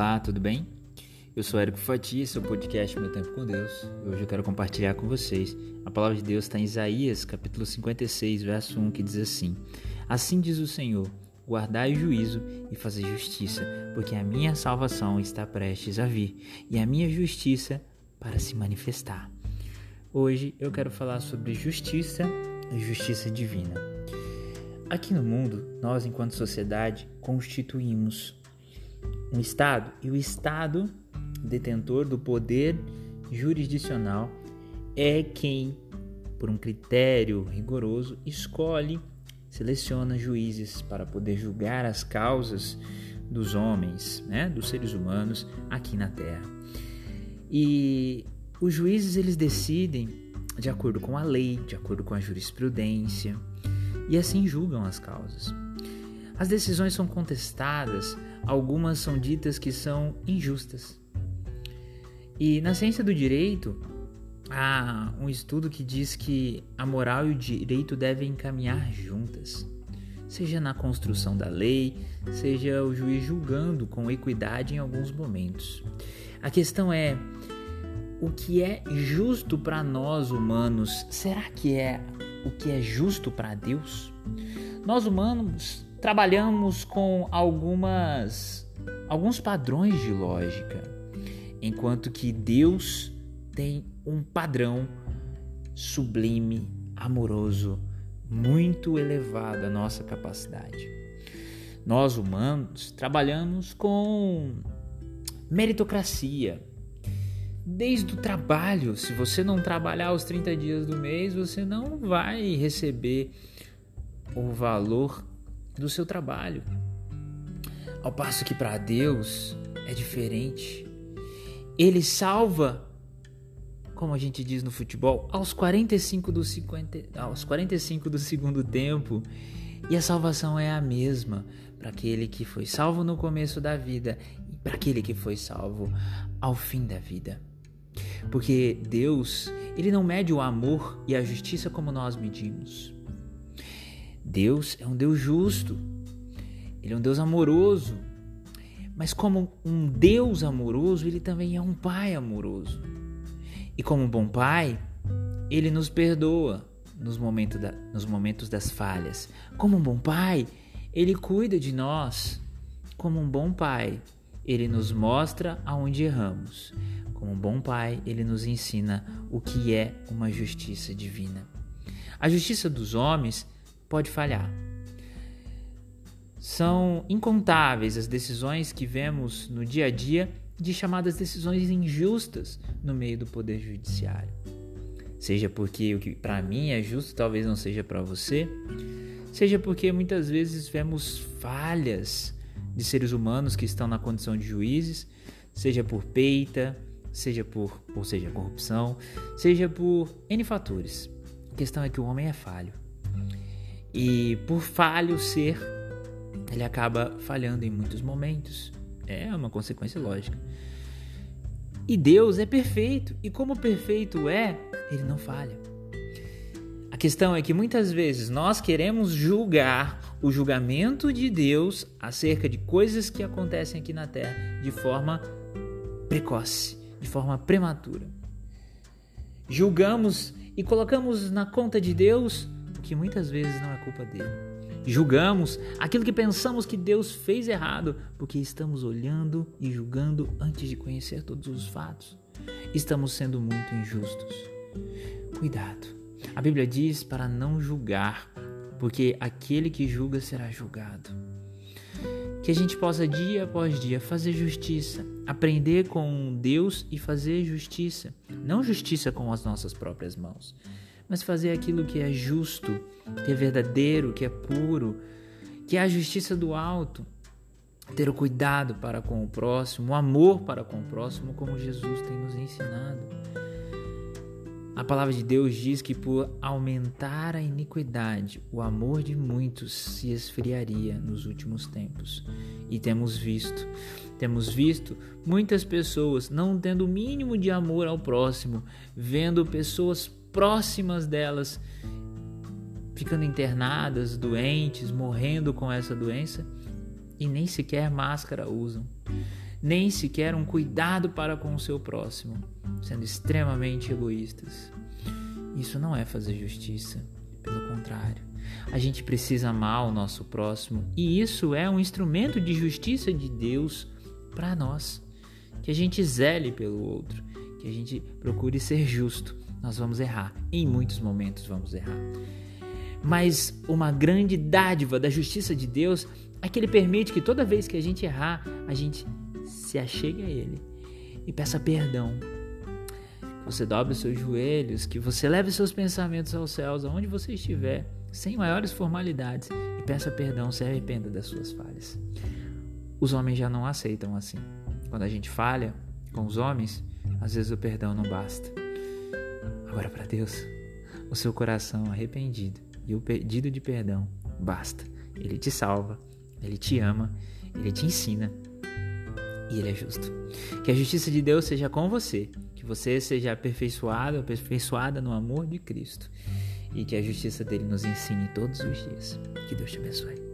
Olá, tudo bem? Eu sou Érico Fati, esse é o podcast Meu Tempo com Deus. E hoje eu quero compartilhar com vocês. A palavra de Deus está em Isaías, capítulo 56, verso 1, que diz assim: Assim diz o Senhor: Guardai o juízo e fazer justiça, porque a minha salvação está prestes a vir e a minha justiça para se manifestar. Hoje eu quero falar sobre justiça e justiça divina. Aqui no mundo, nós, enquanto sociedade, constituímos um Estado e o Estado, detentor do poder jurisdicional, é quem, por um critério rigoroso, escolhe, seleciona juízes para poder julgar as causas dos homens, né, dos seres humanos aqui na Terra. E os juízes eles decidem de acordo com a lei, de acordo com a jurisprudência, e assim julgam as causas. As decisões são contestadas, algumas são ditas que são injustas. E na ciência do direito, há um estudo que diz que a moral e o direito devem caminhar juntas, seja na construção da lei, seja o juiz julgando com equidade em alguns momentos. A questão é: o que é justo para nós humanos, será que é o que é justo para Deus? Nós humanos trabalhamos com algumas alguns padrões de lógica, enquanto que Deus tem um padrão sublime, amoroso, muito elevado à nossa capacidade. Nós humanos trabalhamos com meritocracia, desde o trabalho. Se você não trabalhar os 30 dias do mês, você não vai receber o valor do seu trabalho. Ao passo que para Deus é diferente. Ele salva, como a gente diz no futebol, aos 45 do 50, aos 45 do segundo tempo. E a salvação é a mesma para aquele que foi salvo no começo da vida e para aquele que foi salvo ao fim da vida. Porque Deus, ele não mede o amor e a justiça como nós medimos. Deus é um Deus justo. Ele é um Deus amoroso. Mas como um Deus amoroso, ele também é um pai amoroso. E como um bom pai, ele nos perdoa nos, momentos da, nos momentos das falhas. Como um bom pai, ele cuida de nós. Como um bom pai, ele nos mostra aonde erramos. Como um bom pai, ele nos ensina o que é uma justiça divina. A justiça dos homens pode falhar. São incontáveis as decisões que vemos no dia a dia de chamadas decisões injustas no meio do poder judiciário. Seja porque o que para mim é justo talvez não seja para você, seja porque muitas vezes vemos falhas de seres humanos que estão na condição de juízes, seja por peita, seja por, ou seja, corrupção, seja por N fatores. A questão é que o homem é falho. E por falho ser, ele acaba falhando em muitos momentos. É uma consequência lógica. E Deus é perfeito, e como perfeito é, ele não falha. A questão é que muitas vezes nós queremos julgar o julgamento de Deus acerca de coisas que acontecem aqui na terra de forma precoce de forma prematura. Julgamos e colocamos na conta de Deus que muitas vezes não é culpa dele. Julgamos aquilo que pensamos que Deus fez errado, porque estamos olhando e julgando antes de conhecer todos os fatos. Estamos sendo muito injustos. Cuidado. A Bíblia diz para não julgar, porque aquele que julga será julgado que a gente possa dia após dia fazer justiça, aprender com Deus e fazer justiça, não justiça com as nossas próprias mãos, mas fazer aquilo que é justo, que é verdadeiro, que é puro, que é a justiça do alto, ter o cuidado para com o próximo, o amor para com o próximo, como Jesus tem nos ensinado. A palavra de Deus diz que por aumentar a iniquidade, o amor de muitos se esfriaria nos últimos tempos. E temos visto, temos visto muitas pessoas não tendo o mínimo de amor ao próximo, vendo pessoas próximas delas ficando internadas, doentes, morrendo com essa doença e nem sequer máscara usam. nem sequer um cuidado para com o seu próximo, sendo extremamente egoístas. Isso não é fazer justiça, pelo contrário. A gente precisa amar o nosso próximo e isso é um instrumento de justiça de Deus para nós. Que a gente zele pelo outro, que a gente procure ser justo. Nós vamos errar, em muitos momentos vamos errar. Mas uma grande dádiva da justiça de Deus é que Ele permite que toda vez que a gente errar, a gente se achegue a Ele e peça perdão. Que você dobre os seus joelhos, que você leve seus pensamentos aos céus, aonde você estiver, sem maiores formalidades, e peça perdão, se arrependa das suas falhas. Os homens já não aceitam assim. Quando a gente falha com os homens, às vezes o perdão não basta. Agora, para Deus, o seu coração arrependido e o pedido de perdão basta. Ele te salva, ele te ama, ele te ensina e ele é justo. Que a justiça de Deus seja com você, que você seja aperfeiçoado, aperfeiçoada no amor de Cristo e que a justiça dele nos ensine todos os dias. Que Deus te abençoe.